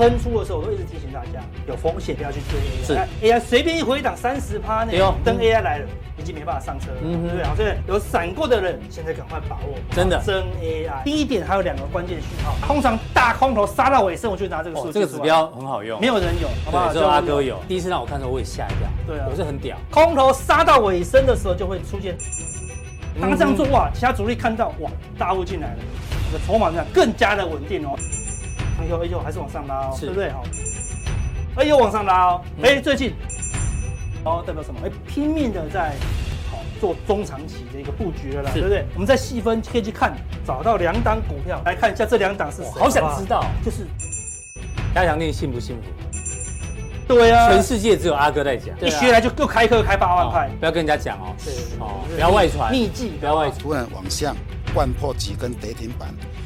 喷出的时候，我都一直提醒大家有风险，不要去追 AI。是 AI 随便一回档三十趴呢，等 AI 来了，已经没办法上车了，嗯、对不对？所以有闪过的人，现在赶快把握，真的真 AI。第一点还有两个关键讯号，通常大空头杀到尾声，我就拿这个数据、哦。这个指标很好用，没有人有，好不好？只有阿哥有。第一次让我看的时候，我也吓一跳。对啊，我是很屌。空头杀到尾声的时候，就会出现。当这样做哇，其他主力看到哇，大户进来了，这个筹码量更加的稳定哦。哎呦哎呦，还是往上拉哦，对不对？好，哎呦往上拉哦，哎最近，哦代表什么？哎拼命的在好做中长期的一个布局了啦，对不对？我们再细分可以去看，找到两档股票来看一下，这两档是谁？好想知道，就是。加强錠幸不幸福？对啊，全世界只有阿哥在讲，一学来就又开课开八万块，不要跟人家讲哦，对哦，不要外传。秘技，不要外传。突然往下掼破几根跌停板，以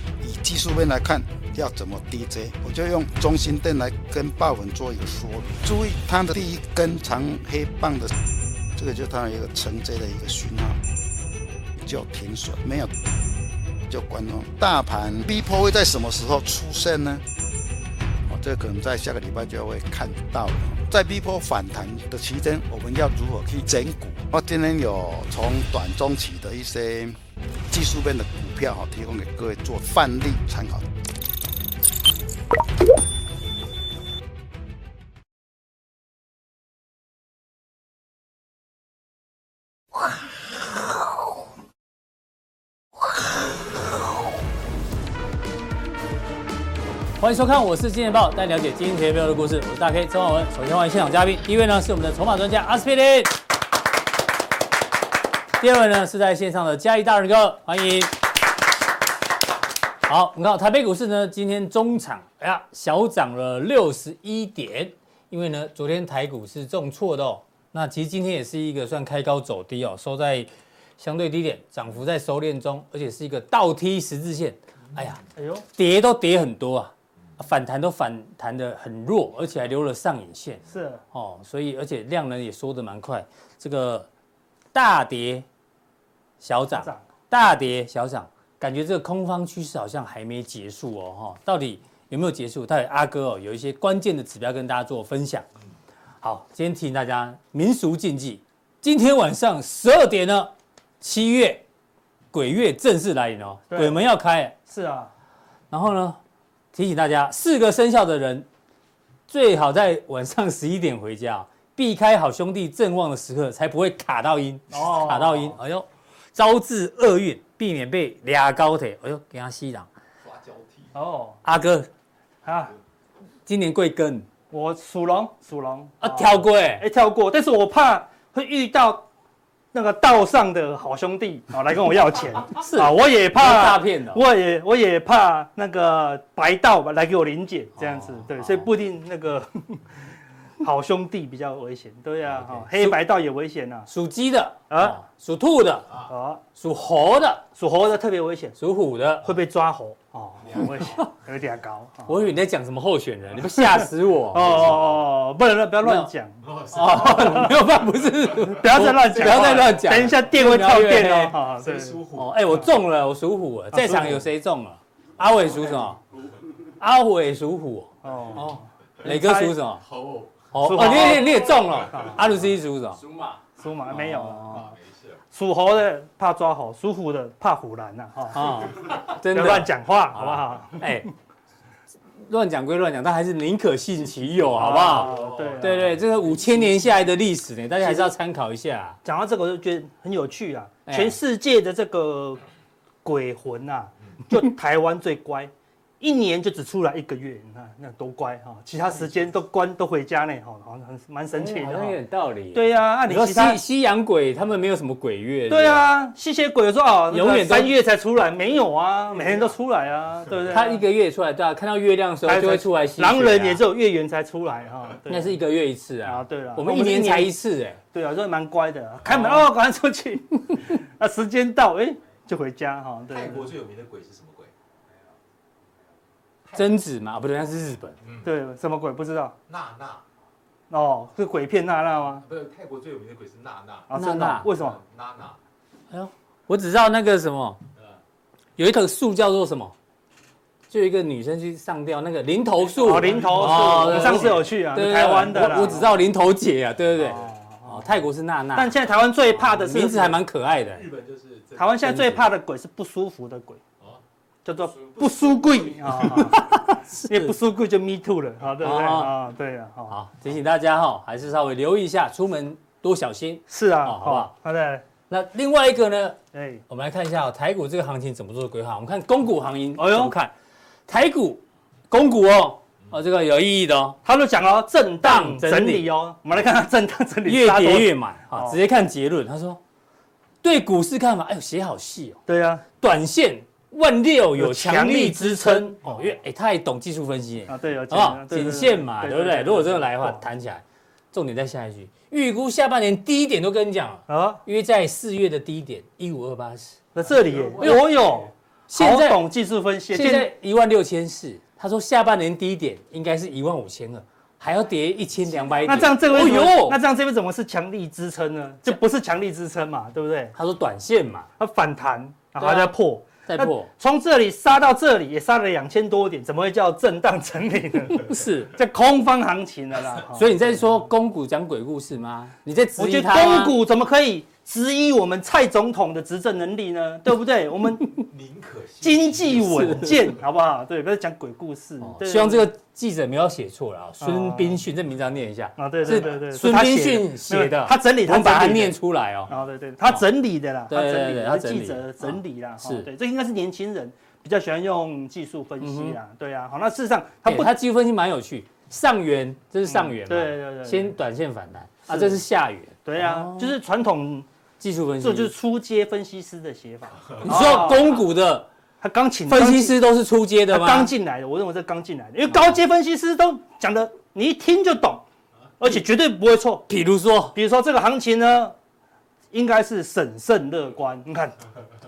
技术面来看。要怎么 DJ？我就用中心灯来跟爆粉做一个说明。注意它的第一根长黑棒的，这个就是它一个承接的一个讯号，就停损，没有就关了。大盘 B 波会在什么时候出现呢？哦，这个可能在下个礼拜就会看到了。在 B 波反弹的期间，我们要如何去整股？我今天有从短中期的一些技术面的股票哈，提供给各位做范例参考。欢迎收看，我是金钱报，带你了解今天背后的故事。我是大 K 陈广文。首先欢迎现场嘉宾，第一位呢是我们的筹码专家阿司匹林，第二位呢是在线上的嘉义大仁哥，欢迎。好，你看台北股市呢，今天中场哎呀小涨了六十一点，因为呢昨天台股是重挫的哦。那其实今天也是一个算开高走低哦，收在相对低点，涨幅在收敛中，而且是一个倒 T 十字线。哎呀，哎呦，跌都跌很多啊。反弹都反弹的很弱，而且还留了上影线。是哦，所以而且量呢也缩得蛮快。这个大跌小涨，大跌小涨，感觉这个空方趋势好像还没结束哦。哈，到底有没有结束？到底阿哥哦有一些关键的指标跟大家做分享。好，今天提醒大家民俗禁忌。今天晚上十二点呢，七月鬼月正式来临哦，鬼门要开。是啊，然后呢？提醒大家，四个生肖的人最好在晚上 十一点回家，避开好兄弟正旺的时刻，才不会卡到阴。哦，卡到阴，哎呦，招致厄运，避免被俩高铁。哎呦，给他吸氧。抓交替。哦，阿哥，啊，今年贵庚？我属龙，属龙。啊，跳过哎，哎，跳过，但是我怕会遇到。那个道上的好兄弟啊，来跟我要钱，是啊，我也怕诈骗的，我也我也怕那个白道吧来给我临检这样子，对，所以不一定那个 好兄弟比较危险，对呀，哈，黑白道也危险呐，属鸡的啊，属兔的啊，属猴的，属猴的特别危险，属虎的会被抓猴哦，很危险，有点高。我以为你在讲什么候选人，你不吓死我 哦哦哦，不能乱不要乱讲哦，没有办法，不是，不要再乱讲，不要再乱讲，等一下电会跳电哦。谁属虎？哎，我中了，我属虎了。在场有谁中了？阿伟属什么？阿伟属虎。哦哦，磊哥属什么？猴。哦，你也你也中了。阿鲁斯属什么？属马。属马没有啊。属猴的怕抓猴，属虎的怕虎狼呐。哈，真的乱讲话，好不好？哎，乱讲归乱讲，但还是宁可信其有，好不好？对对对，这个五千年下来的历史呢，大家还是要参考一下。讲到这个，我就觉得很有趣啊。全世界的这个鬼魂呐，就台湾最乖。一年就只出来一个月，你看那多乖哈，其他时间都关都回家呢，哈，好像很蛮神奇的，好像有点道理。对呀，那你说西西洋鬼他们没有什么鬼月？对啊，吸血鬼有时候哦，永远三月才出来，没有啊，每天都出来啊，对不对？他一个月出来，对啊，看到月亮的时候就会出来吸。狼人也只有月圆才出来哈，那是一个月一次啊。啊，对了，我们一年才一次哎。对啊，所以蛮乖的，开门哦，赶快出去。那时间到哎，就回家哈。泰国最有名的鬼是什么？贞子嘛，不对，那是日本。对，什么鬼不知道？娜娜。哦，是鬼片娜娜吗？不是，泰国最有名的鬼是娜娜。啊，娜娜，为什么？娜娜。哎呦，我只知道那个什么，有一棵树叫做什么？就一个女生去上吊那个林头树，哦，林头树，上次有去啊，台湾的啦。我只知道林头姐啊，对不对？哦，泰国是娜娜。但现在台湾最怕的是名字还蛮可爱的。日本就是台湾现在最怕的鬼是不舒服的鬼，叫做不输贵啊，因为不输贵就 me too 了，好，对不对？啊，对啊，好，提醒大家哈，还是稍微留意一下，出门多小心。是啊，好不好？好的。那另外一个呢？哎，我们来看一下台股这个行情怎么做规划。我们看公股行情，哎呦，看台股、公股哦，哦，这个有意义的哦。他都讲哦，震荡整理哦。我们来看看震荡整理，越跌越买啊。直接看结论，他说对股市看法，哎呦，写好细哦。对啊，短线万六有强力支撑。哦，因为哎，他也懂技术分析啊，对，有啊，颈线嘛，对不对？如果真的来的话，弹起来。重点在下一句，预估下半年低点都跟你讲啊，约在四月的低点一五二八四，那这里，我有，现在懂技术分析，现在一万六千四，他说下半年低点应该是一万五千二，还要跌一千两百点，那这样这位，哦那这样这边怎么是强力支撑呢？就不是强力支撑嘛，对不对？他说短线嘛，它反弹，然后还在破。再破，从这里杀到这里也杀了两千多点，怎么会叫震荡整理呢？是，这空方行情了啦。所以你在说公股讲鬼故事吗？你在质疑他吗？我觉得公股怎么可以？质疑我们蔡总统的执政能力呢，对不对？我们宁可经济稳健，好不好？对，不要讲鬼故事。希望这个记者没有写错了啊。孙斌训，这名字要念一下啊。对对对对，孙斌训写的，他整理，他把它念出来哦。啊，对对，他整理的啦，他整理，他记者整理啦。是对，这应该是年轻人比较喜欢用技术分析啦。对啊，好，那事实上他不，他技术分析蛮有趣。上缘，这是上缘嘛？对对对，先短线反弹啊，这是下缘。对啊，就是传统。技术分析，这就是初阶分析师的写法。你说公股的，他刚请分析师都是初阶的吗？刚进来的，我认为这刚进来的，因为高阶分析师都讲的，你一听就懂，而且绝对不会错。比如说，比如说这个行情呢，应该是审慎乐观。你看，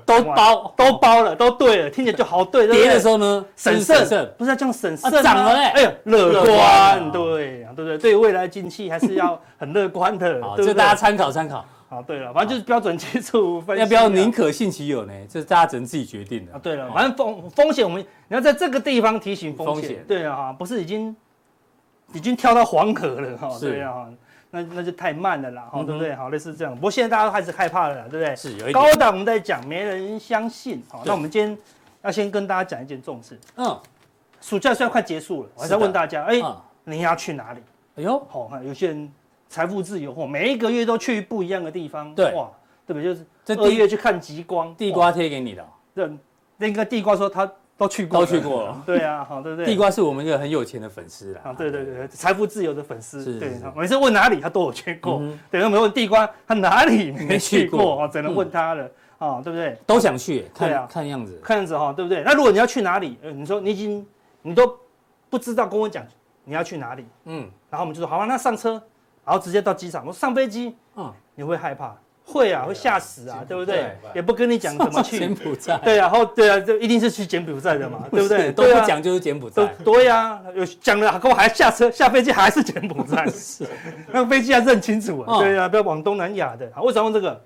都包都包了，都对了，听起来就好对。跌的时候呢，审慎，不是要这样审慎涨了哎，哎呦，乐观，对，对不对？对未来景气还是要很乐观的。好，这大家参考参考。好，对了，反正就是标准基础分析。要不要宁可信其有呢？这是大家只能自己决定的。啊，对了，反正风风险，我们你要在这个地方提醒风险。对啊，哈，不是已经已经跳到黄河了哈？对啊，那那就太慢了啦，哈，对不对？好，类似这样。不过现在大家都开始害怕了，对不对？是有一。高档我们在讲，没人相信。好，那我们今天要先跟大家讲一件重事。嗯。暑假虽然快结束了，我还在问大家，哎，你要去哪里？哎呦，好，有些人。财富自由，或每一个月都去不一样的地方，对哇，对不对？就是这二月去看极光，地瓜贴给你的。对，那个地瓜说他都去过，都去过了。对啊，好，对不对？地瓜是我们一个很有钱的粉丝啦。啊，对对对，财富自由的粉丝。对，每次问哪里，他都有去过。对，我们问地瓜，他哪里没去过啊？只能问他了啊，对不对？都想去，看看样子，看样子哈，对不对？那如果你要去哪里，你说你已经你都不知道，跟我讲你要去哪里，嗯，然后我们就说好啊，那上车。然后直接到机场，我上飞机，嗯，你会害怕？会啊，会吓死啊，对不对？也不跟你讲怎么去 柬埔寨，对啊，然后对啊，就一定是去柬埔寨的嘛，对不对？都不讲就是柬埔寨，对呀，有讲了，跟我还下车下飞机还是柬埔寨，是，那个飞机还是很清楚啊，对啊，不要往东南亚的。好，为什么问这个？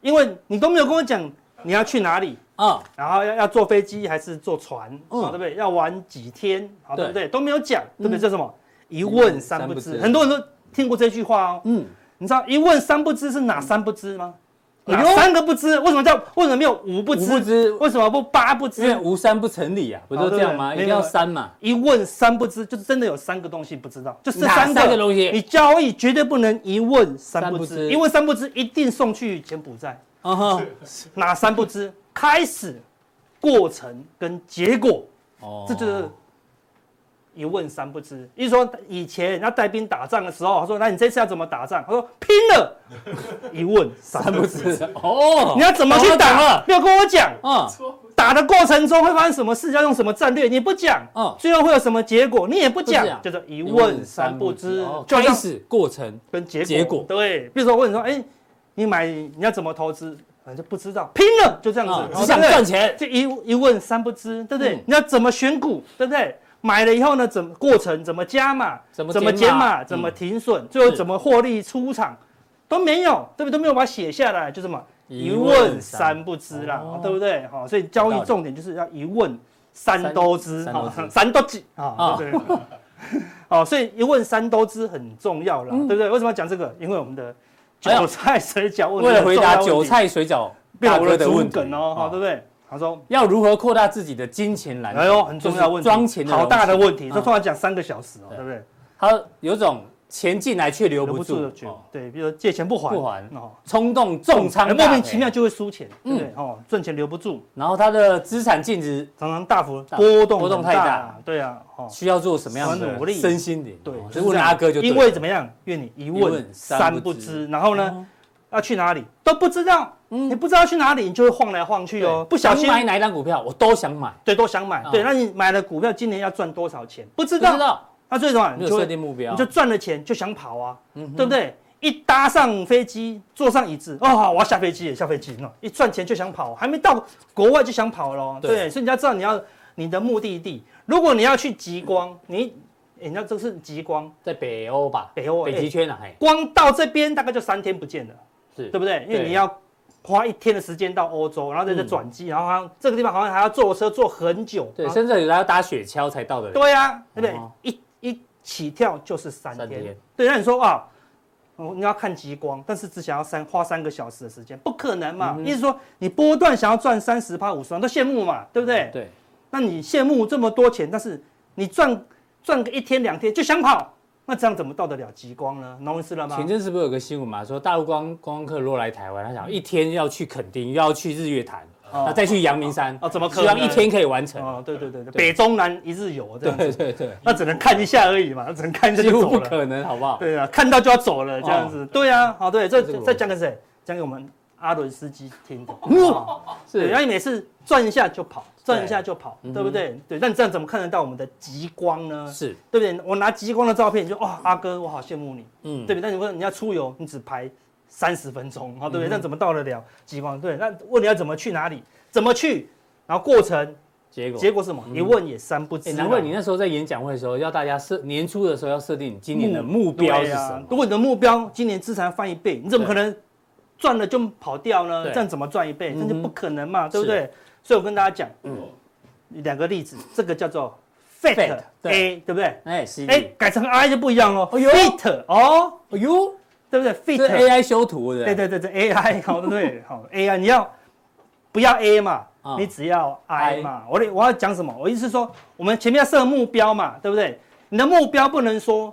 因为你都没有跟我讲你要去哪里啊，然后要要坐飞机还是坐船，对不对？要玩几天，好，对不对？都没有讲，对不对？这什么？一问三不知，很多人都。听过这句话哦，嗯，你知道一问三不知是哪三不知吗？哪三个不知？为什么叫为什么没有五不知？不知为什么不八不知？因为无三不成理啊，不都这样吗？一定要三嘛。一问三不知，就是真的有三个东西不知道，就是三个东西。你交易绝对不能一问三不知，一问三不知一定送去柬埔寨。啊，哪三不知？开始、过程跟结果。哦，这就是。一问三不知，意思说以前人家带兵打仗的时候，他说：“那你这次要怎么打仗？”他说：“拼了！” 一问三不知哦，你要怎么去打了？没有跟我讲啊。打的过程中会发生什么事？要用什么战略？你不讲啊。最后会有什么结果？你也不讲，就是一问三不知。开始、过程跟结果。对，比如说我问你说：“哎，你买你要怎么投资？”反正不知道，拼了就这样子，只想赚钱。这一一问三不知，对不对？你要怎么选股，对不对？买了以后呢，怎么过程怎么加码，怎么减码，怎么停损，最后怎么获利出场，都没有，对不对？都没有把它写下来，就什么一问三不知啦，对不对？好，所以交易重点就是要一问三多支，三都知啊，对，哦，所以一问三都知很重要了，对不对？为什么要讲这个？因为我们的韭菜水饺，为了回答韭菜水饺大哥的问梗哦，好，对不对？他说要如何扩大自己的金钱来源？哎呦，很重要问题，装钱好大的问题，他突然讲三个小时哦，对。不对？他有种。钱进来却留不住。的，对，比如说借钱不还，不还哦，冲动重仓，莫名其妙就会输钱，对不对？哦，赚钱留不住，然后他的资产净值常常大幅波动，波动太大，对啊，需要做什么样的努力？身心灵，对，就问阿哥就因为怎么样？愿你一问三不知，然后呢，要去哪里都不知道，你不知道去哪里，你就会晃来晃去哦，不小心买哪一张股票，我都想买，对，都想买，对，那你买了股票，今年要赚多少钱？不知道。那最重要，你就设定目标，你就赚了钱就想跑啊，对不对？一搭上飞机，坐上椅子，哦，好，我要下飞机，下飞机，一赚钱就想跑，还没到国外就想跑了，对，所以你要知道你要你的目的地。如果你要去极光，你，你知道这是极光，在北欧吧？北欧，北极圈啊，光到这边大概就三天不见了，是对不对？因为你要花一天的时间到欧洲，然后在这转机，然后好像这个地方好像还要坐车坐很久，对，甚至有人要搭雪橇才到的。对呀，对不对？一一起跳就是三天，三天对，那你说啊，你要看极光，但是只想要三花三个小时的时间，不可能嘛？意思、说你波段想要赚三十趴五十万都羡慕嘛，对不对？对，那你羡慕这么多钱，但是你赚赚个一天两天就想跑，那这样怎么到得了极光呢？懂意思了吗？前阵是不是有个新闻嘛，说大陆光观光客若来台湾，他想一天要去垦丁，又要去日月潭。那再去阳明山哦？怎么可能？希望一天可以完成哦？对对对，北中南一日游这样。对对对，那只能看一下而已嘛，那只能看一下就走了。几乎不可能，好不好？对啊，看到就要走了这样子。对啊，好对，这再讲给谁？讲给我们阿伦斯基听的。是，然后你每次转一下就跑，转一下就跑，对不对？对，那你这样怎么看得到我们的极光呢？是，对不对？我拿极光的照片，你就哇，阿哥，我好羡慕你。嗯，对不对？但你说你要出游，你只排三十分钟，好对不对？那怎么到得了极光？对，那问你要怎么去哪里？怎么去？然后过程结果结果是什么？一问也三不知。难怪你那时候在演讲会的时候，要大家设年初的时候要设定你今年的目标是什么？如果你的目标今年资产翻一倍，你怎么可能赚了就跑掉呢？这样怎么赚一倍？那就不可能嘛，对不对？所以我跟大家讲，嗯，两个例子，这个叫做 FAT A，对不对？哎，哎，改成 I 就不一样哦。FIT 哦，哎呦，对不对？FIT AI 修图的，对对对对，AI 好对对好 AI 你要。不要 A 嘛，你只要 I 嘛。我我要讲什么？我意思是说，我们前面要设目标嘛，对不对？你的目标不能说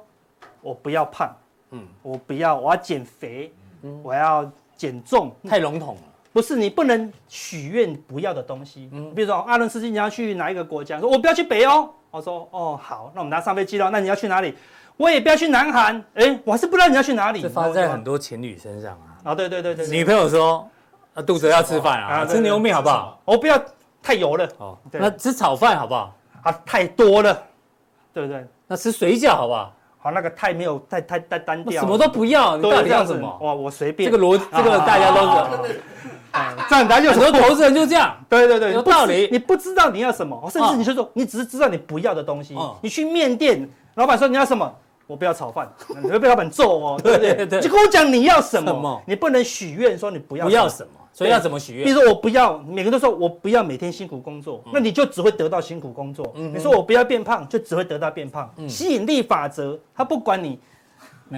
我不要胖，嗯，我不要，我要减肥，嗯，我要减重，太笼统了。不是，你不能许愿不要的东西。嗯，比如说阿伦斯基，你要去哪一个国家？说我不要去北欧。我说哦好，那我们拿上飞机了。那你要去哪里？我也不要去南韩。哎，我还是不知道你要去哪里。这发生在很多情侣身上啊。啊，对对对对，女朋友说。啊，肚子要吃饭啊，吃牛面好不好？我不要太油了。哦，那吃炒饭好不好？啊，太多了，对不对？那吃水饺好不好？好，那个太没有，太太太单调。什么都不要，你到底要什么？哇，我随便。这个逻，这个大家都是。这样大家就很多投资人就这样。对对对，有道理。你不知道你要什么，甚至你就说你只是知道你不要的东西。你去面店，老板说你要什么？我不要炒饭，你会被老板揍哦，对不对？就跟我讲你要什么，你不能许愿说你不要。不要什么？所以要怎么许愿？比如说我不要，每个人都说我不要每天辛苦工作，那你就只会得到辛苦工作。你说我不要变胖，就只会得到变胖。吸引力法则，他不管你，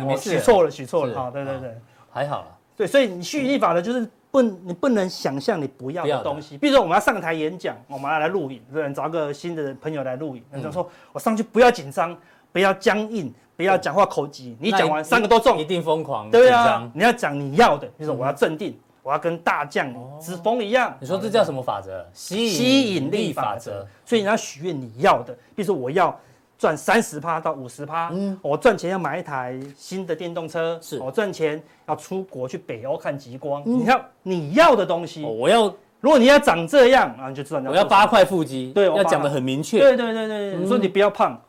我许错了，许错了好！对对对，还好了。对，所以你吸引力法则就是不，你不能想象你不要的东西。比如说我们要上台演讲，我们要来录影，对，找个新的朋友来录影。他说我上去不要紧张，不要僵硬，不要讲话口急。你讲完三个都中，一定疯狂。对啊，你要讲你要的，比如说我要镇定。我要跟大将之风一样。你说这叫什么法则？吸引力法则。所以你要许愿你要的，比如说我要赚三十趴到五十趴，嗯，我赚钱要买一台新的电动车，是我赚钱要出国去北欧看极光。你要你要的东西，我要，如果你要长这样啊，你就知道你要。我要八块腹肌，对，要讲的很明确。对对对对，你说你不要胖，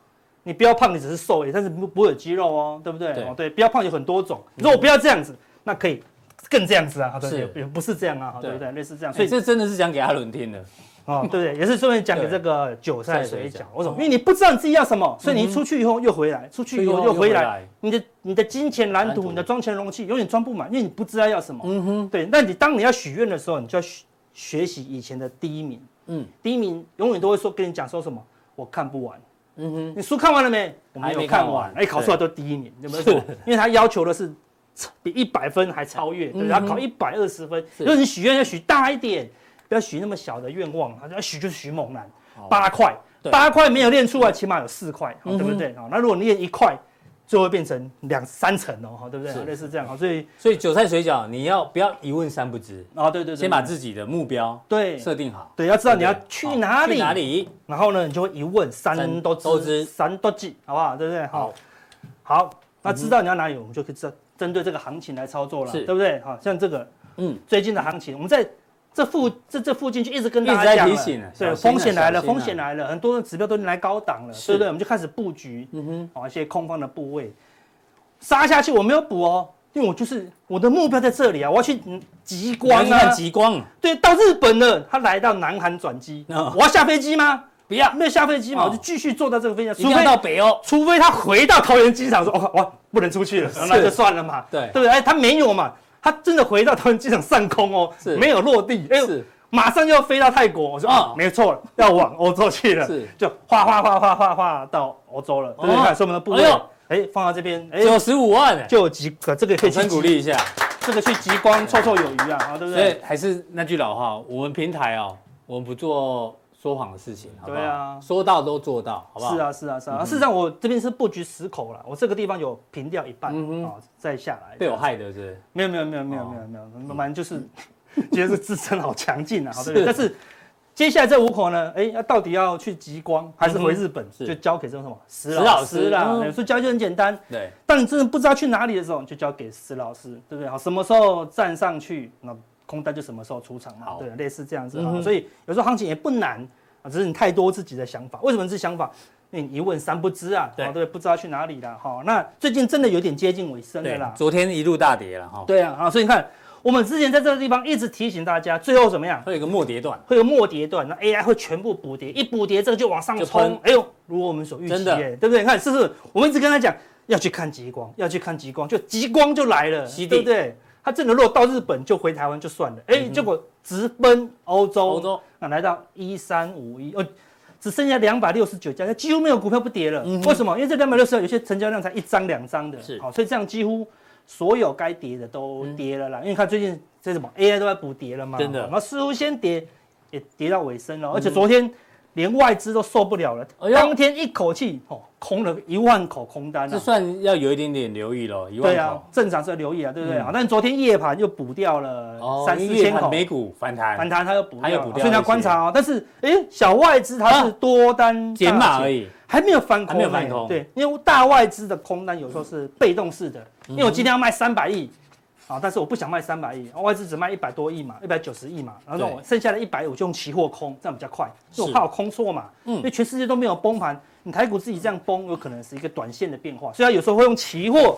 你不要胖，你只是瘦而已，但是不不会有肌肉哦，对不对？哦对，不要胖有很多种。如果我不要这样子，那可以。更这样子啊，对，也不是这样啊，对不对？类似这样，所以这真的是讲给阿伦听的，哦，对不对？也是顺便讲给这个韭菜水饺。为什么？因为你不知道你自己要什么，所以你出去以后又回来，出去以后又回来，你的你的金钱蓝图，你的装钱容器永远装不满，因为你不知道要什么。嗯哼，对。那你当你要许愿的时候，你就要学学习以前的第一名，嗯，第一名永远都会说跟你讲说什么，我看不完。嗯哼，你书看完了没？我没有看完。哎，考出来都第一名，有没有错？因为他要求的是比一百分还超越，对，他考一百二十分。如果你许愿要许大一点，不要许那么小的愿望，他要许就许猛男，八块，八块没有练出来，起码有四块，对不对？好，那如果你练一块。就会变成两三层哦，哈，对不对？类似这样哈，所以所以韭菜水饺你要不要一问三不知啊？对对，先把自己的目标对设定好，对，要知道你要去哪里，去哪里，然后呢，你就会一问三都知，三都记，好不好？对不对？好，好，那知道你要哪里，我们就可以针针对这个行情来操作了，对不对？好，像这个，嗯，最近的行情，我们在。这附这这附近就一直跟大家讲了，对，风险来了，风险来了，很多的指标都来高档了，对不对？我们就开始布局，嗯哼，哦，一些空方的部位，杀下去我没有补哦，因为我就是我的目标在这里啊，我要去极光啊，极光，对，到日本了，他来到南韩转机，我要下飞机吗？不要，没有下飞机嘛，我就继续坐到这个飞机上，除非到北欧，除非他回到桃园机场说，哦，我不能出去了，那就算了嘛，对，对不对？哎，他没有嘛。他真的回到桃园机场上空哦，是没有落地，哎是，马上就要飞到泰国。我说啊，没错，要往欧洲去了，是就哗哗哗哗哗哗到欧洲了。对不对？看，说我们的部位，哎，放到这边，哎，九十五万，就有极，这个可以先鼓励一下，这个去极光绰绰有余啊，对不对？所以还是那句老话，我们平台哦，我们不做。说谎的事情，对啊，说到都做到，好不好？是啊，是啊，是啊。事实上，我这边是布局十口了，我这个地方有平掉一半，啊，再下来被我害的是？没有，没有，没有，没有，没有，没有，反正就是觉得是支撑好强劲啊，好对不对？但是接下来这五口呢，哎，那到底要去极光还是回日本？就交给这种什么石老师啦。所以交就很简单，对。当你真的不知道去哪里的时候，就交给石老师，对不对？好，什么时候站上去，那。空单就什么时候出场嘛？对，类似这样子啊。所以有时候行情也不难啊，只是你太多自己的想法。为什么是想法？你一问三不知啊，对，不知道去哪里了哈。那最近真的有点接近尾声了啦。昨天一路大跌了哈。对啊，啊，所以你看，我们之前在这个地方一直提醒大家，最后怎么样？会有个末跌段，会有末跌段，那 AI 会全部补跌，一补跌这个就往上冲。哎呦，如果我们所预期，对不对？你看是不是？我们一直跟他讲要去看极光，要去看极光，就极光就来了，对不对？他真的如果到日本就回台湾就算了，哎，结果直奔欧洲，欧洲。啊，来到一三五一，哦，只剩下两百六十九家，几乎没有股票不跌了。为什么？因为这两百六十九有些成交量才一张两张的，是。好，所以这样几乎所有该跌的都跌了啦。因为看最近这什么 AI 都在补跌了嘛，真的，然后似乎先跌也跌到尾声了，而且昨天。连外资都受不了了，当天一口气哦空了一万口空单，这算要有一点点留意了。一万口，对啊，正常是要留意啊，对不对？但昨天夜盘又补掉了三四千口，美股反弹，反弹它又补，掉，所以你要观察哦。但是哎，小外资它是多单减码而已，还没有翻空，还没有翻空。对，因为大外资的空单有时候是被动式的，因为我今天要卖三百亿。啊！但是我不想卖三百亿，外资只卖一百多亿嘛，一百九十亿嘛，然后我剩下的一百亿我就用期货空，这样比较快，因为我怕我空错嘛。嗯，因为全世界都没有崩盘，你台股自己这样崩，有可能是一个短线的变化，所以它有时候会用期货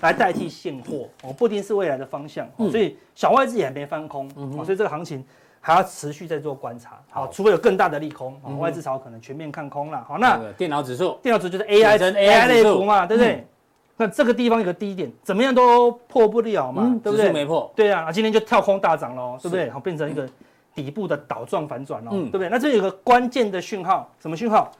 来代替现货，哦，不一定是未来的方向。所以小外资也还没翻空，所以这个行情还要持续在做观察。好，除非有更大的利空，外资才有可能全面看空了。好，那电脑指数，电脑指数就是 AI AI 类股嘛，对不对？那这个地方有个低点，怎么样都破不了嘛，对不对？没破。对啊，今天就跳空大涨喽，对不对？好，变成一个底部的倒状反转喽，对不对？那这有个关键的讯号，什么讯号？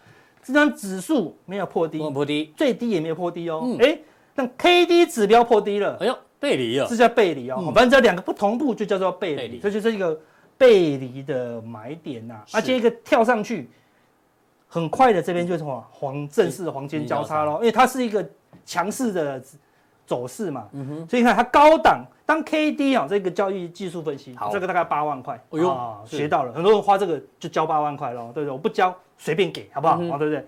这张指数没有破低，没有破低，最低也没有破低哦。哎，那 K D 指标破低了，哎呦，背离了，这叫背离哦。反正这两个不同步就叫做背离，这就是一个背离的买点呐。而且一个跳上去，很快的这边就是什么黄正式的黄金交叉喽，因为它是一个。强势的走势嘛，嗯哼，所以你看它高档当 K D 啊，这个交易技术分析，好，这个大概八万块，哎呦，学到了，很多人花这个就交八万块咯，对不对？我不交，随便给，好不好？啊，对不对？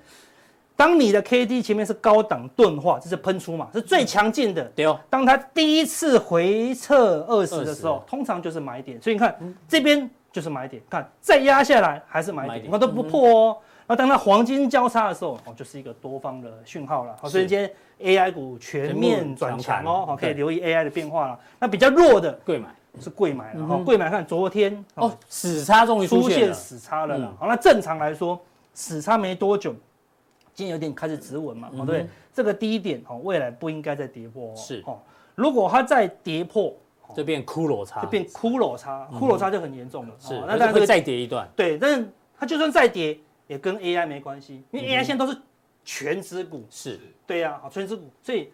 当你的 K D 前面是高档钝化，这是喷出嘛，是最强劲的，对哦。当它第一次回撤二十的时候，通常就是买点，所以你看这边就是买点，看再压下来还是买点，你看都不破哦。那当它黄金交叉的时候，哦，就是一个多方的讯号了。好，所以今天 AI 股全面转强哦，好，可以留意 AI 的变化了。那比较弱的贵买是贵买了，哈，贵买看昨天哦，死叉终于出现死叉了。好，那正常来说，死叉没多久，今天有点开始止稳嘛，哦，对，这个低点哦，未来不应该再跌破哦。是，哦，如果它再跌破，就变骷髅差，就变骷髅差，骷髅差就很严重了。是，那当然会再跌一段。对，但是。它就算再跌，也跟 AI 没关系，因为 AI 现在都是权值股，是。对呀，好权值股，所以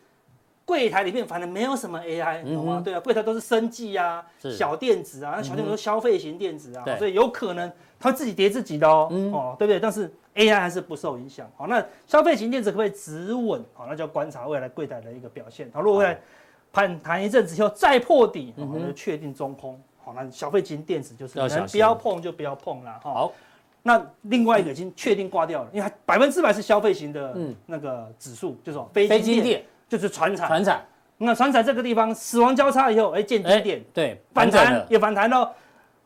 柜台里面反正没有什么 AI，懂吗？对啊，柜台都是生技啊，小电子啊，那小电子都消费型电子啊，所以有可能它自己跌自己的哦，哦，对不对？但是 AI 还是不受影响，好，那消费型电子可不可以止稳？好，那就要观察未来柜台的一个表现，好，如果未来盘弹一阵子以后再破底，我们就确定中空。好，那消费型电子就是能不要碰就不要碰了。好，那另外一个已经确定挂掉了，因为它百分之百是消费型的那个指数，就是非晶电，就是船产。船产，那船产这个地方死亡交叉以后，哎，见低点，对，反弹也反弹喽，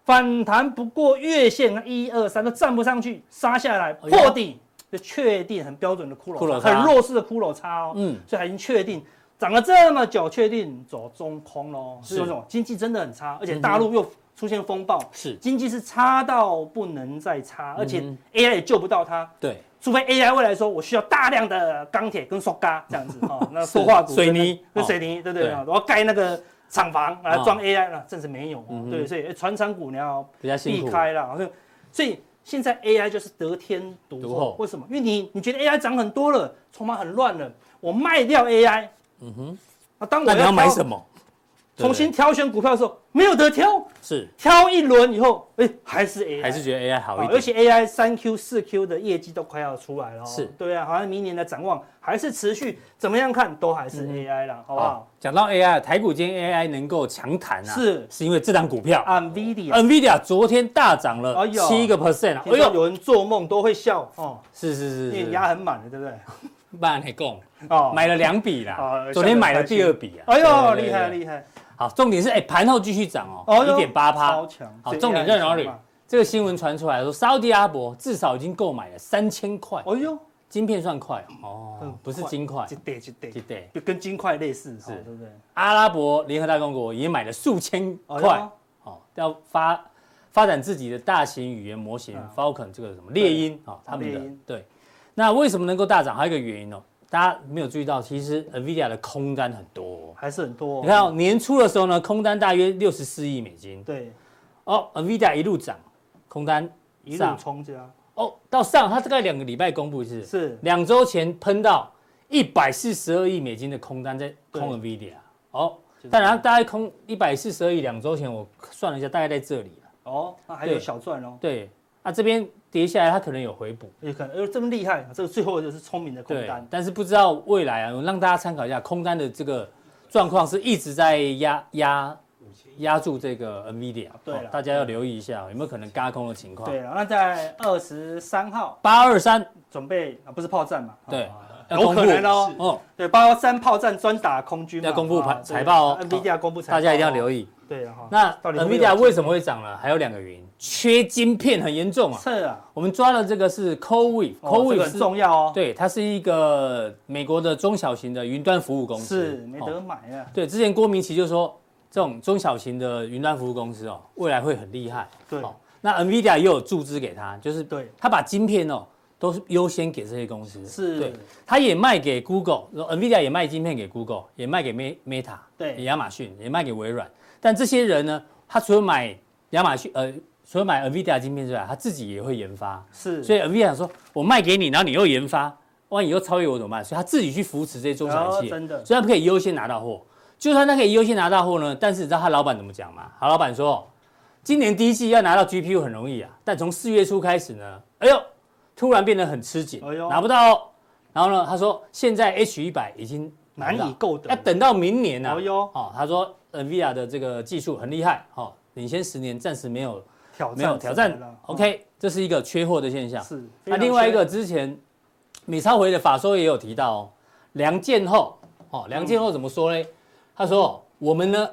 反弹不过月线，一二三都站不上去，杀下来破底，就确定很标准的骷髅，很弱势的骷髅差哦。嗯，所以它已经确定。涨了这么久，确定走中空喽？是。这种？经济真的很差，而且大陆又出现风暴，是经济是差到不能再差，而且 AI 也救不到它。对，除非 AI 未来说我需要大量的钢铁跟塑胶这样子哈，那塑化股、水泥跟水泥，对不对？我要盖那个厂房来装 AI 了，暂时没有。对，所以船厂股你要避开了。所以现在 AI 就是得天独厚。为什么？因为你你觉得 AI 涨很多了，筹码很乱了，我卖掉 AI。嗯哼，那当我要买什么？重新挑选股票的时候，没有得挑，是。挑一轮以后，哎，还是 AI，还是觉得 AI 好一点。而且 AI 三 Q 四 Q 的业绩都快要出来了，是。对啊，好像明年的展望还是持续，怎么样看都还是 AI 啦，好不好？讲到 AI，台股今天 AI 能够强弹啊，是。是因为这档股票，NVIDIA，NVIDIA 昨天大涨了七个 percent 啊，哎呦，有人做梦都会笑哦，是是是，因为压很满的，对不对？不然还供哦，买了两笔啦，昨天买了第二笔啊，哎呦，厉害厉害！好，重点是哎，盘后继续涨哦，一点八趴，超强。好，重点在哪里？这个新闻传出来说，沙乌地阿拉伯至少已经购买了三千块。哎呦，晶片算快哦，不是金块，对对一对，就跟金块类似，是，对不对？阿拉伯联合大公国也买了数千块，哦，要发发展自己的大型语言模型 Falcon 这个什么猎鹰啊，他们的。对。那为什么能够大涨？还有一个原因哦，大家没有注意到，其实 NVIDIA 的空单很多，还是很多。你看哦，年初的时候呢，空单大约六十四亿美金。对。哦，NVIDIA 一路涨，空单一路冲加。哦，到上，它大概两个礼拜公布一次。是。两周前喷到一百四十二亿美金的空单在空 NVIDIA。哦。当然，大概空一百四十二亿，两周前我算了一下，大概在这里哦，那还有小赚哦。对。那这边。跌下来，它可能有回补，也可能，呃，这么厉害，这个最后就是聪明的空单。但是不知道未来啊，我让大家参考一下空单的这个状况，是一直在压压压住这个 NVIDIA。对了，大家要留意一下，有没有可能嘎空的情况？对了，那在二十三号八二三准备啊，不是炮战嘛？对，有可能哦。哦，对，八二三炮战专打空军，要公布财财报哦，NVIDIA 公布财报，大家一定要留意。对啊，那 NVIDIA 为什么会涨呢？还有两个原因。缺晶片很严重啊！是啊，我们抓的这个是 CoreWeave，CoreWeave 很重要哦。对，它是一个美国的中小型的云端服务公司。是，没得买啊。对，之前郭明奇就说，这种中小型的云端服务公司哦，未来会很厉害。对。那 NVIDIA 也有注资给他，就是对，他把晶片哦，都是优先给这些公司。是。对，他也卖给 Google，NVIDIA 也卖晶片给 Google，也卖给 Meta，对，亚马逊也卖给微软。但这些人呢，他除了买亚马逊，呃。除了买 NVIDIA 晶片之外，他自己也会研发。是，所以 NVIDIA 说，我卖给你，然后你又研发，万一以后超越我怎么办？所以他自己去扶持这些中小企业，真的，所以他可以优先拿到货。就算他可以优先拿到货呢，但是你知道他老板怎么讲吗？他老板说，今年第一季要拿到 GPU 很容易啊，但从四月初开始呢，哎呦，突然变得很吃紧，哎呦，拿不到哦。然后呢，他说现在 H 一百已经难以购得，要等到明年呢。哦，他说 NVIDIA 的这个技术很厉害，哦，领先十年，暂时没有。没有挑战，OK，这是一个缺货的现象。是，那另外一个之前美超回的法说也有提到哦，梁建厚哦，梁建厚怎么说呢？他说我们呢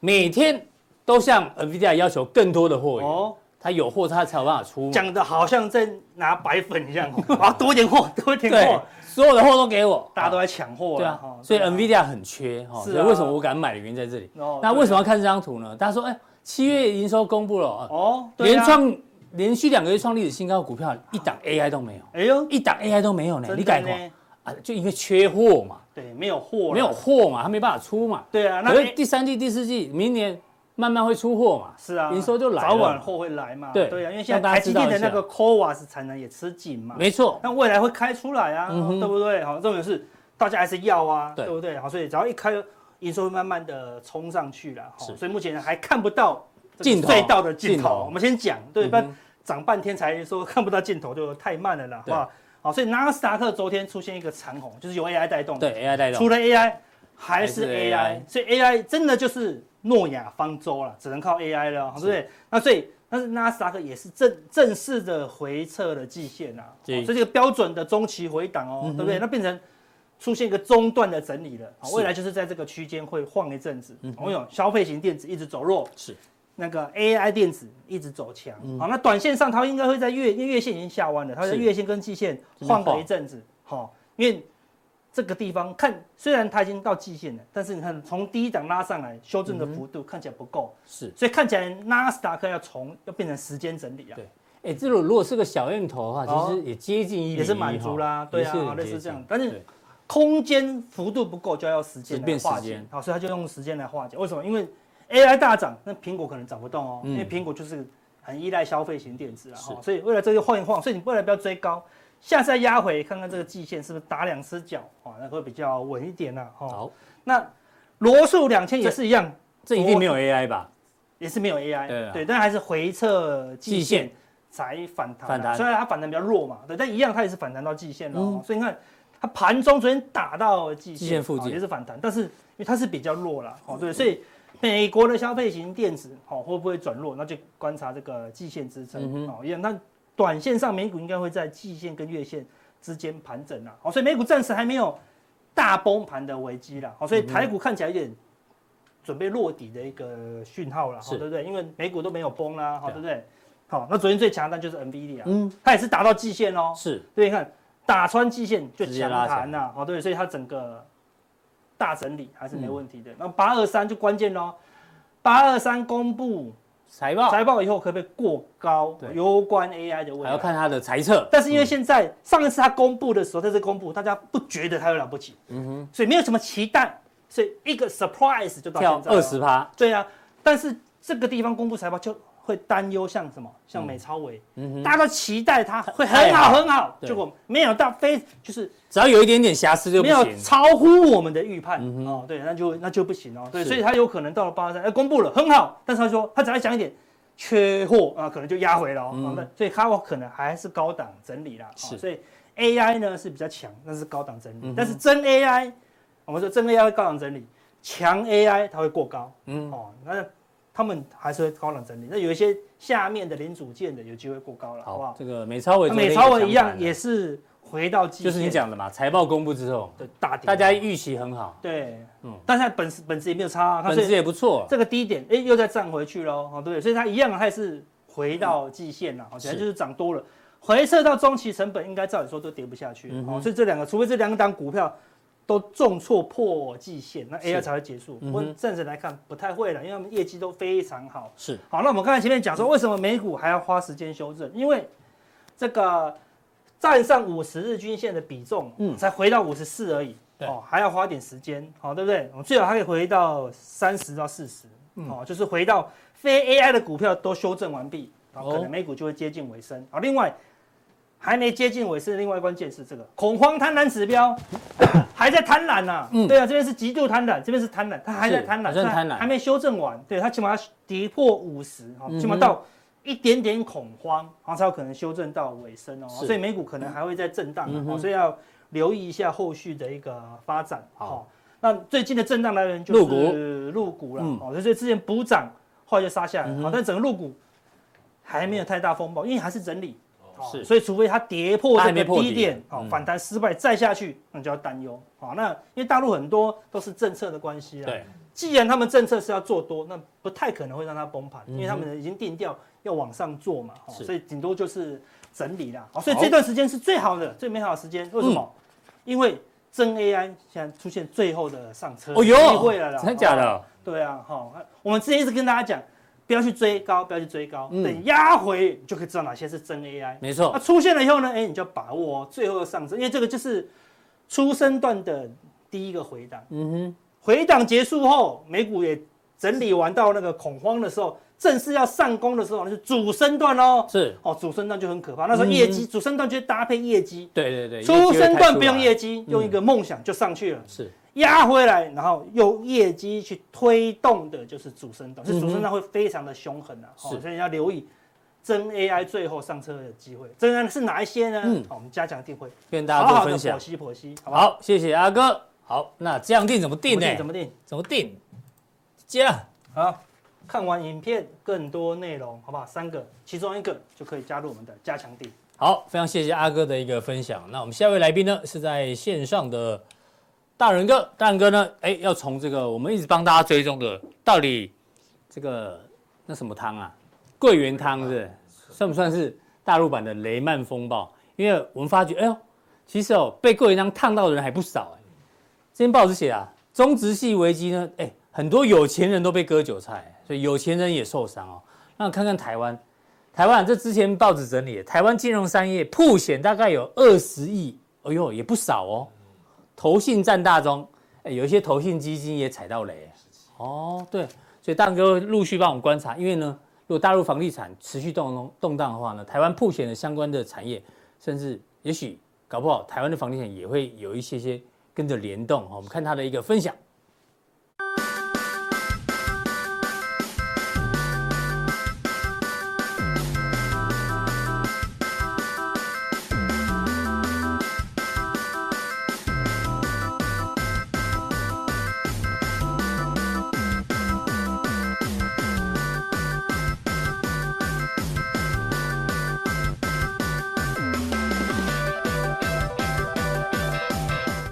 每天都向 NVIDIA 要求更多的货源哦，他有货他才有办法出。讲的好像在拿白粉一样，啊，多一点货，多一点货，所有的货都给我，大家都在抢货。对啊，所以 NVIDIA 很缺哈，所以为什么我敢买的原因在这里。那为什么要看这张图呢？大家说哎。七月营收公布了哦，连创连续两个月创历史新高，股票一档 AI 都没有，哎呦，一档 AI 都没有呢，你改过啊？就因为缺货嘛，对，没有货，没有货嘛，他没办法出嘛，对啊。可是第三季、第四季，明年慢慢会出货嘛，是啊，营收就来了，早晚货会来嘛。对对啊，因为现在台积电的那个 CoWoS 产能也吃紧嘛。没错，那未来会开出来啊，对不对？好，重点是大家还是要啊，对不对？好，所以只要一开，营收会慢慢的冲上去了。好，所以目前还看不到尽隧道的尽头。我们先讲，对，不然涨半天才说看不到尽头，就太慢了啦，好不好？好，所以纳斯达克昨天出现一个长红，就是由 AI 带动的。对，AI 带动。除了 AI，还是 AI，所以 AI 真的就是。诺亚方舟了，只能靠 AI 了，对不对？那所以，但是纳斯达克也是正正式的回撤了季线啊，所以这个标准的中期回档哦，对不对？那变成出现一个中段的整理了，未来就是在这个区间会晃一阵子。我有消费型电子一直走弱，是那个 AI 电子一直走强。好，那短线上它应该会在月，因为月线已经下弯了，它在月线跟季线晃了一阵子，好，因为。这个地方看，虽然它已经到季线了，但是你看从第一档拉上来，修正的幅度看起来不够，是，所以看起来纳斯达克要从要变成时间整理啊。对，哎，这种如果是个小焰头的话，其实也接近一，也是满足啦，对啊，类似这样。但是空间幅度不够，就要时间来化解。好，所以他就用时间来化解。为什么？因为 AI 大涨，那苹果可能涨不动哦，因为苹果就是很依赖消费型电子啊，所以未来这就晃一晃，所以你未来不要追高。下次再压回，看看这个季线是不是打两只脚啊？那会比较稳一点呐。好，那罗素两千也是一样，这一定没有 AI 吧？也是没有 AI，对，但还是回撤季线才反弹。反弹，虽然它反弹比较弱嘛，对，但一样它也是反弹到季线了。所以你看，它盘中昨天打到季线附近也是反弹，但是因为它是比较弱了，哦，对，所以美国的消费型电子，哦，会不会转弱？那就观察这个季线支撑，哦，一样那。短线上，美股应该会在季线跟月线之间盘整啦，好，所以美股暂时还没有大崩盘的危机啦，好，所以台股看起来有点准备落底的一个讯号了，好，对不对？因为美股都没有崩啦，好，对不对？好，那昨天最强的就是 NVIDIA，嗯，它也是打到季线哦，是，对，你看打穿季线就强弹呐，好，对，所以它整个大整理还是没问题的。那八二三就关键喽，八二三公布。财报财报以后可不可以过高？对，有关 AI 的问题还要看它的财测。但是因为现在上一次它公布的时候，在这公布，大家不觉得它有了不起，嗯哼，所以没有什么期待，所以一个 surprise 就到现在二十趴。对啊，但是这个地方公布财报就会担忧，像什么，像美超伟，嗯哼，大家都期待它会很好很好，结果没有到非就是只要有一点点瑕疵就不行，没有超乎我们的预判哦，对，那就那就不行哦，对，所以它有可能到了八二三，哎，公布了很好，但是他说他只要讲一点缺货啊，可能就压回了哦，那所以它可能还是高档整理啦，是，所以 AI 呢是比较强，那是高档整理，但是真 AI，我们说真 AI 会高档整理，强 AI 它会过高，嗯。哦，那。他们还是会高冷整理，那有一些下面的零组件的有机会过高了，好不好？这个美超伟，美超伟一样也是回到就是你讲的嘛，财报公布之后，对大跌，大家预期很好，对，嗯，但是它本本质也没有差，啊本质也不错，这个低点哎又再站回去喽，哦对，所以它一样还是回到季线了，好像就是涨多了，回撤到中期成本应该照理说都跌不下去，哦，所以这两个，除非这两档股票。都重挫破季线，那 AI 才会结束。我暂时来看不太会了，因为他们业绩都非常好。是，好，那我们刚才前面讲说，为什么美股还要花时间修正？因为这个站上五十日均线的比重，嗯，才回到五十四而已。哦，还要花点时间，好，对不对？我们最好还可以回到三十到四十，哦，就是回到非 AI 的股票都修正完毕，然后可能美股就会接近尾声。好，另外。还没接近尾声，另外关键是这个恐慌贪婪指标 还在贪婪呐。嗯，对啊，这边是极度贪婪，这边是贪婪，它还在贪婪，是贪婪，还没修正完。对，它起码要跌破五十，哈，起码到一点点恐慌，然后才有可能修正到尾声哦。所以美股可能还会再震荡，所以要留意一下后续的一个发展。好，那最近的震荡来源就是入股了，哦，所以之前补涨，后来就杀下来，好，但整个入股还没有太大风暴，因为还是整理。是，所以除非它跌破这个低点，好，反弹失败再下去，那就要担忧。好，那因为大陆很多都是政策的关系啊。对。既然他们政策是要做多，那不太可能会让它崩盘，因为他们已经定调要往上做嘛。是。所以顶多就是整理啦。好，所以这段时间是最好的、最美好的时间。为什么？因为真 AI 现在出现最后的上车机会了啦。真的假的？对啊，好，我们之前一直跟大家讲。不要去追高，不要去追高，等压回你就可以知道哪些是真 AI。没错，那出现了以后呢？哎，你就要把握哦，最后的上升，因为这个就是初升段的第一个回档。嗯哼，回档结束后，美股也整理完到那个恐慌的时候，正式要上攻的时候，那是主升段哦。是哦，主升段就很可怕。那时候业绩、嗯、主升段就搭配业绩。对对对。初升段不用业绩，用一个梦想就上去了。是压回来，然后用业绩去推动的，就是主升段。是主升段会非常的凶狠啊。是，所以要留意真 AI 最后上车的机会。真 AI 是哪一些呢？嗯，好，我们加强定会跟大家做分享。剖析剖析，好，好，谢谢阿哥。好，那这样定怎么定呢？怎么定？怎么定？加好，看完影片更多内容，好不好？三个，其中一个就可以加入我们的加强定。好，非常谢谢阿哥的一个分享。那我们下一位来宾呢，是在线上的大仁哥。大仁哥呢，哎，要从这个我们一直帮大家追踪的，到底这个那什么汤啊？桂圆汤是不是？算不算是大陆版的雷曼风暴？因为我们发觉，哎呦，其实哦，被桂圆汤烫到的人还不少哎。今天报纸写啊，中植系危机呢，哎，很多有钱人都被割韭菜，所以有钱人也受伤哦。那看看台湾，台湾这之前报纸整理，台湾金融商业曝险大概有二十亿，哎呦，也不少哦。投信占大宗，哎，有一些投信基金也踩到雷。哦，对，所以大哥陆续帮我们观察，因为呢，如果大陆房地产持续动动动荡的话呢，台湾破险的相关的产业，甚至也许搞不好台湾的房地产也会有一些些。跟着联动，我们看他的一个分享。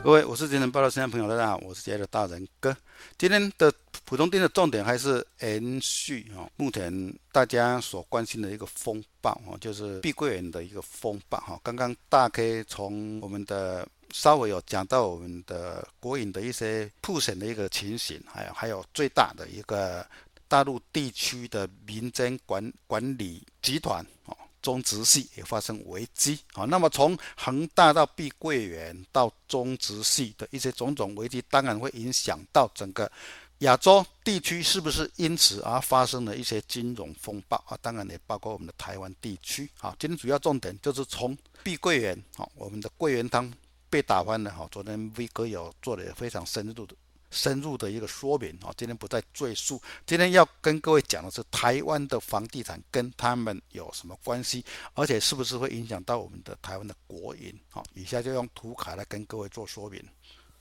各位，我是今天报道现场朋友，大家好，我是今天的大仁哥。今天的普通店的重点还是延续啊，目前大家所关心的一个风暴哦，就是碧桂园的一个风暴哈。刚刚大 K 从我们的稍微有讲到我们的国营的一些铺审的一个情形，还有还有最大的一个大陆地区的民间管管理集团哦。中植系也发生危机啊，那么从恒大到碧桂园到中植系的一些种种危机，当然会影响到整个亚洲地区，是不是因此而发生了一些金融风暴啊？当然也包括我们的台湾地区。啊，今天主要重点就是从碧桂园，好，我们的桂圆汤被打翻了。好，昨天 V 哥有做的非常深入的。深入的一个说明啊，今天不再赘述。今天要跟各位讲的是台湾的房地产跟他们有什么关系，而且是不是会影响到我们的台湾的国营？好，以下就用图卡来跟各位做说明。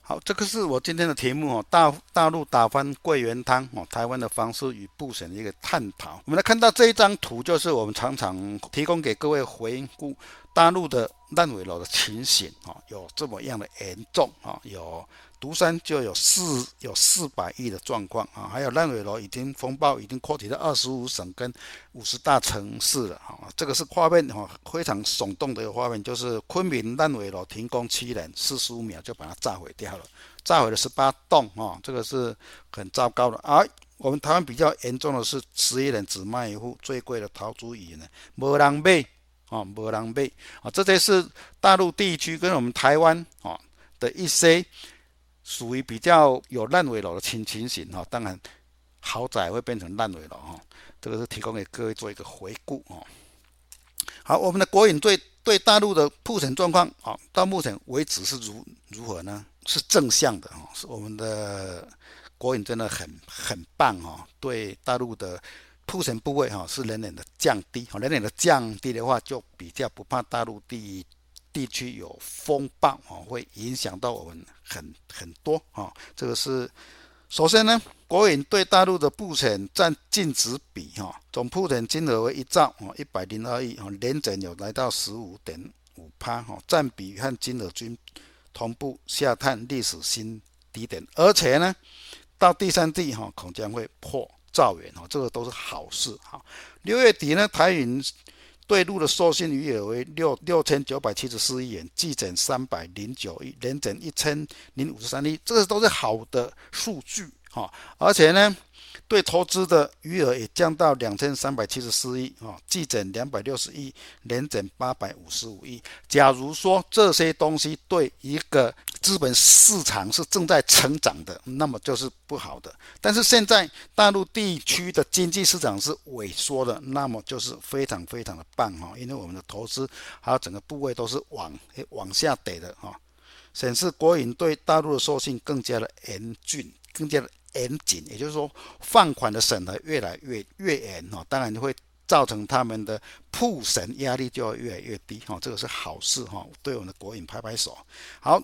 好，这个是我今天的题目哦，大大陆打翻桂圆汤哦，台湾的房市与曝险的一个探讨。我们来看到这一张图，就是我们常常提供给各位回顾大陆的烂尾楼的情形啊，有这么样的严重啊，有。独山就有四有四百亿的状况啊，还有烂尾楼已经风暴已经扩及到二十五省跟五十大城市了啊，这个是画面哈，非常耸动的一个画面，就是昆明烂尾楼停工七人，四十五秒就把它炸毁掉了，炸毁了十八栋啊，这个是很糟糕的。啊、我们台湾比较严重的是十一人只卖一户，最贵的陶朱椅呢，没人买啊，没人买啊，这些是大陆地区跟我们台湾啊的一些。属于比较有烂尾楼的情情形哈，当然豪宅会变成烂尾楼哈，这个是提供给各位做一个回顾哦。好，我们的国营对对大陆的铺陈状况啊，到目前为止是如如何呢？是正向的哈，是我们的国营真的很很棒哦，对大陆的铺陈部位哈是冷冷的降低，哦，冷冷的降低的话就比较不怕大陆第一。地区有风暴啊，会影响到我们很很多啊。这个是首先呢，国营对大陆的布险占净值比哈，总布险金额为一兆啊，一百零二亿啊，年整有来到十五点五趴哈，占比和金额均同步下探历史新低点，而且呢，到第三季哈，恐将会破兆元哈，这个都是好事哈。六月底呢，台银。对路的授信余额为六六千九百七十四亿元，季减三百零九亿，年减一千零五十三亿，这个都是好的数据哈。而且呢，对投资的余额也降到两千三百七十四亿啊，季减两百六十亿，年减八百五十五亿。假如说这些东西对一个资本市场是正在成长的，那么就是不好的。但是现在大陆地区的经济市场是萎缩的，那么就是非常非常的棒哈，因为我们的投资还有整个部位都是往往下跌的哈，显示国营对大陆的授信更加的严峻，更加的。严谨，也就是说，放款的审核越来越越严哦，当然就会造成他们的铺审压力就要越来越低哈，这个是好事哈，对我们的国营拍拍手。好，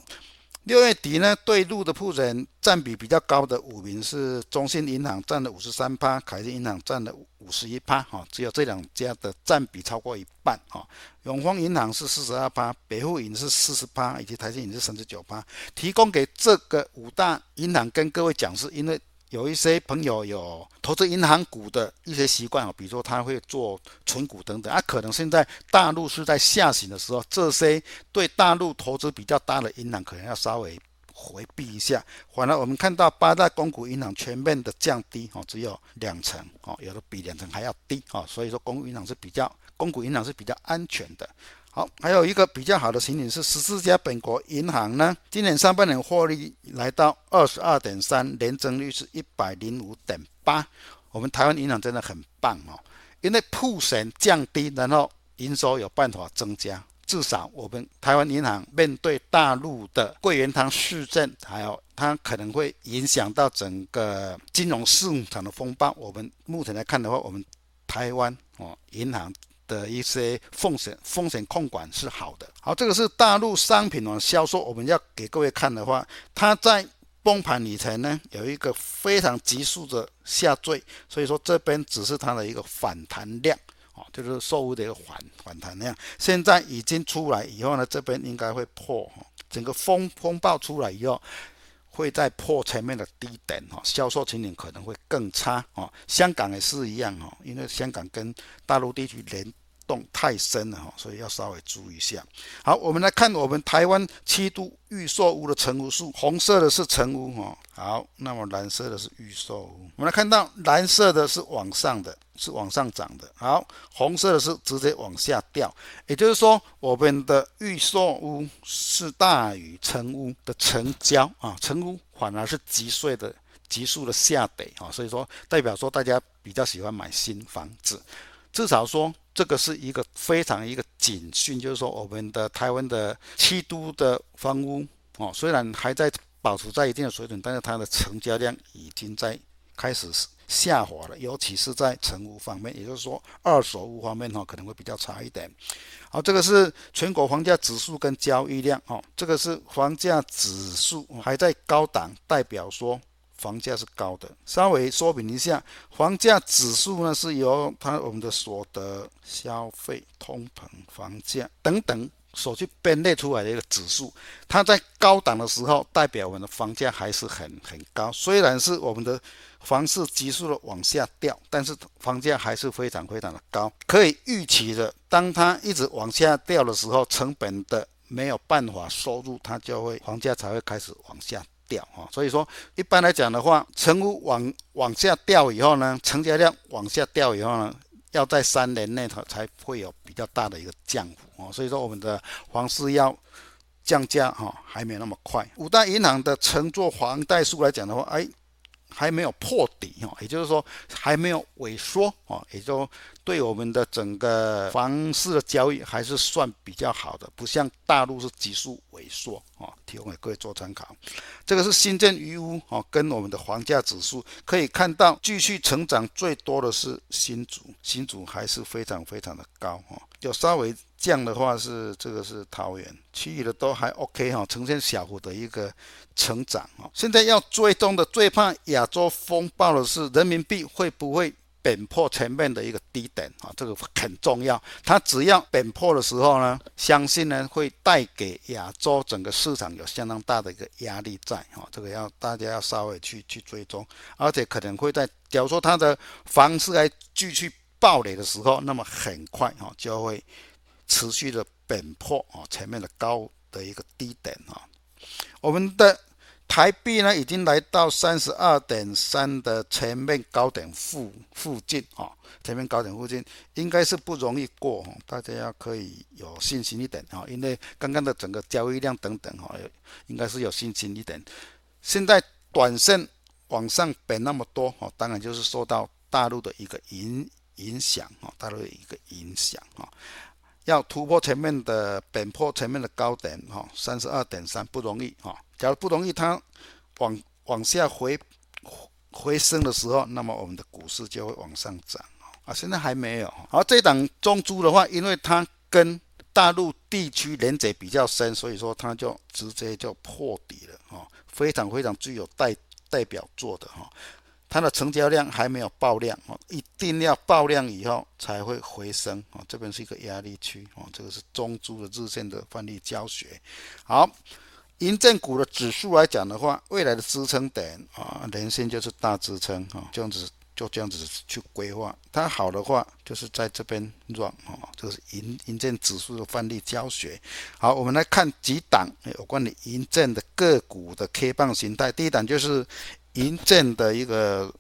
六月底呢，对路的铺人占比比较高的五名是中信银行占了五十三趴，凯基银行占了五十一趴哈，只有这两家的占比超过一半哈。永丰银行是四十二趴，北户银是四十趴，以及台新银是三十九趴。提供给这个五大银行跟各位讲，是因为有一些朋友有投资银行股的一些习惯啊，比如说他会做存股等等啊，可能现在大陆是在下行的时候，这些对大陆投资比较大的银行可能要稍微回避一下。反而我们看到八大公股银行全面的降低哦，只有两成哦，有的比两成还要低哦，所以说公股银行是比较公股银行是比较安全的。好，还有一个比较好的情形是，十四家本国银行呢，今年上半年获利来到二十二点三，年增率是一百零五点八。我们台湾银行真的很棒哦，因为曝审降低，然后营收有办法增加。至少我们台湾银行面对大陆的柜员汤市政，还有它可能会影响到整个金融市场的风暴。我们目前来看的话，我们台湾哦银行。的一些风险风险控管是好的。好，这个是大陆商品的销售，我们要给各位看的话，它在崩盘以前呢，有一个非常急速的下坠，所以说这边只是它的一个反弹量，哦，就是售屋的一个反反弹量。现在已经出来以后呢，这边应该会破，整个风风暴出来以后。会再破前面的低点哈，销售情景可能会更差哦。香港也是一样哦，因为香港跟大陆地区连动太深了哈，所以要稍微注意一下。好，我们来看我们台湾七都预售屋的成屋数，红色的是成屋哈。好，那么蓝色的是预售屋。我们来看到蓝色的是往上的，是往上涨的。好，红色的是直接往下掉。也就是说，我们的预售屋是大于成屋的成交啊，成屋反而是急速的急速的下跌啊。所以说，代表说大家比较喜欢买新房子，至少说这个是一个非常一个警讯，就是说我们的台湾的七都的房屋哦，虽然还在。保持在一定的水准，但是它的成交量已经在开始下滑了，尤其是在成屋方面，也就是说二手屋方面哈可能会比较差一点。好，这个是全国房价指数跟交易量哦，这个是房价指数还在高档，代表说房价是高的。稍微说明一下，房价指数呢是由它我们的所得、消费、通膨、房价等等。所去编列出来的一个指数，它在高档的时候，代表我们的房价还是很很高。虽然是我们的房市急速的往下掉，但是房价还是非常非常的高。可以预期的，当它一直往下掉的时候，成本的没有办法收入，它就会房价才会开始往下掉啊。所以说，一般来讲的话，成屋往往下掉以后呢，成交量往下掉以后呢。要在三年内它才会有比较大的一个降幅哦，所以说我们的房市要降价哈，还没有那么快。五大银行的承做房贷数来讲的话，哎。还没有破底哈，也就是说还没有萎缩啊，也就对我们的整个房市的交易还是算比较好的，不像大陆是急速萎缩啊，提供给各位做参考。这个是新建余屋啊，跟我们的房价指数可以看到，继续成长最多的是新竹，新竹还是非常非常的高哈，有稍微。降的话是这个是桃园，其余的都还 OK 哈，呈现小幅的一个成长啊。现在要追踪的最怕亚洲风暴的是人民币会不会贬破前面的一个低点啊？这个很重要。它只要贬破的时候呢，相信呢会带给亚洲整个市场有相当大的一个压力在啊。这个要大家要稍微去去追踪，而且可能会在假如说它的房市还继续暴雷的时候，那么很快哈就会。持续的本破啊，前面的高的一个低点啊，我们的台币呢已经来到三十二点三的前面高点附附近啊，前面高点附近应该是不容易过，大家要可以有信心一点啊，因为刚刚的整个交易量等等哈，应该是有信心一点。现在短线往上贬那么多哈，当然就是受到大陆的一个影影响啊，大陆的一个影响啊。要突破前面的贬破前面的高点哈，三十二点三不容易哈。假如不容易，它往往下回回升的时候，那么我们的股市就会往上涨啊。现在还没有。好，这档中珠的话，因为它跟大陆地区连接比较深，所以说它就直接就破底了啊，非常非常具有代代表作的哈。它的成交量还没有爆量哦，一定要爆量以后才会回升哦。这边是一个压力区哦，这个是中珠的日线的范例教学。好，银证股的指数来讲的话，未来的支撑点啊，连线就是大支撑啊，这样子就这样子去规划。它好的话就是在这边 run 啊，这是银银证指数的范例教学。好，我们来看几档有关于银证的个股的 K 棒形态。第一档就是。银证的一个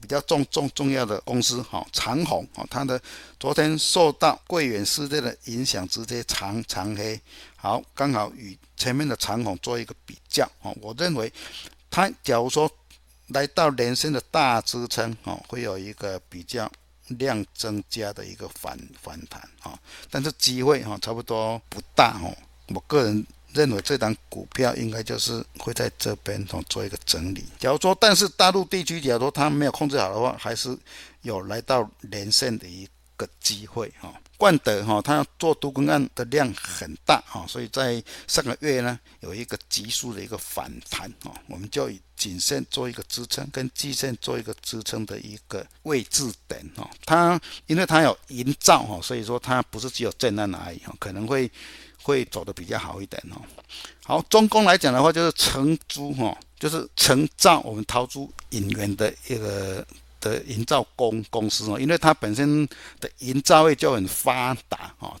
比较重重重要的公司哈，长虹啊，它的昨天受到贵远事件的影响，直接长长黑。好，刚好与前面的长虹做一个比较啊，我认为它假如说来到连线的大支撑啊，会有一个比较量增加的一个反反弹啊，但是机会哈差不多不大哦，我个人。认为这档股票应该就是会在这边哦做一个整理。假如说，但是大陆地区假如说它没有控制好的话，还是有来到连线的一机会哈。冠德哈，它做多空案的量很大哈，所以在上个月呢有一个急速的一个反弹哈，我们就以谨慎做一个支撑，跟季线做一个支撑的一个位置点哈。它因为它有营造哈，所以说它不是只有震荡而已哈，可能会。会走得比较好一点哦。好，中工来讲的话，就是承租哈，就是承造我们陶朱隐园的一个的营造公公司哦，因为它本身的营造业就很发达啊。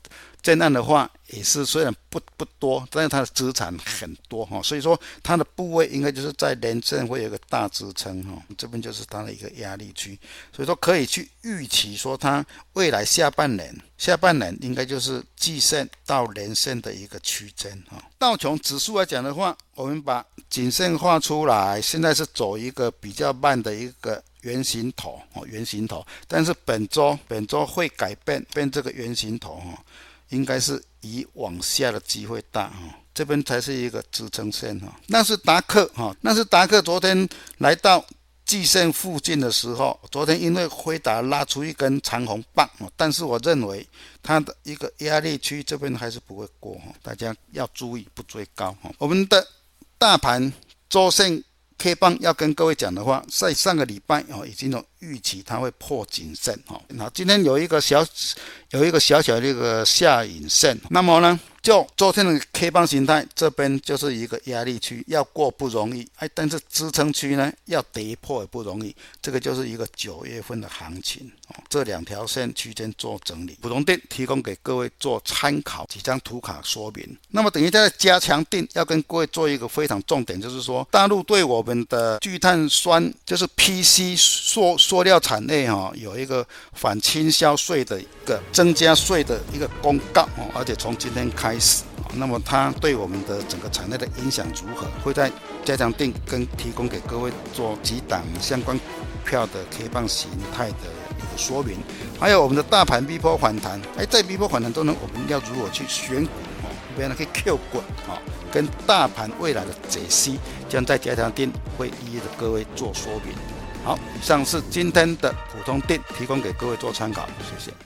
这样的话也是虽然不不多，但是它的资产很多哈，所以说它的部位应该就是在连线会有一个大支撑哈，这边就是它的一个压力区，所以说可以去预期说它未来下半年下半年应该就是季线到连线的一个区间哈。道琼指数来讲的话，我们把颈线画出来，现在是走一个比较慢的一个圆形头哦，圆形头，但是本周本周会改变变这个圆形头哈。应该是以往下的机会大哈，这边才是一个支撑线哈。纳斯达克哈，纳斯达克昨天来到季线附近的时候，昨天因为辉达拉出一根长红棒，但是我认为它的一个压力区这边还是不会过哈，大家要注意不追高哈。我们的大盘周线 K 棒要跟各位讲的话，在上个礼拜哦已经有预期它会破颈线哈，那今天有一个小。有一个小小的一个下影线，那么呢，就昨天的 K 棒形态，这边就是一个压力区，要过不容易，哎，但是支撑区呢，要跌破也不容易，这个就是一个九月份的行情哦。这两条线区间做整理，普通定提供给各位做参考，几张图卡说明。那么等于在加强定要跟各位做一个非常重点，就是说大陆对我们的聚碳酸，就是 PC 塑塑料产业哈，有一个反倾销税的一个增加税的一个公告哦，而且从今天开始，那么它对我们的整个产业的影响如何？会在加强錠跟提供给各位做几档相关票的 K 棒形态的一个说明，还有我们的大盘 V 波反弹，哎，在逼波反弹中呢，我们要如何去选股哦？别人可以 Q 滚啊，跟大盘未来的解析，将在加强店会一一的各位做说明。好，以上是今天的普通店，提供给各位做参考，谢谢。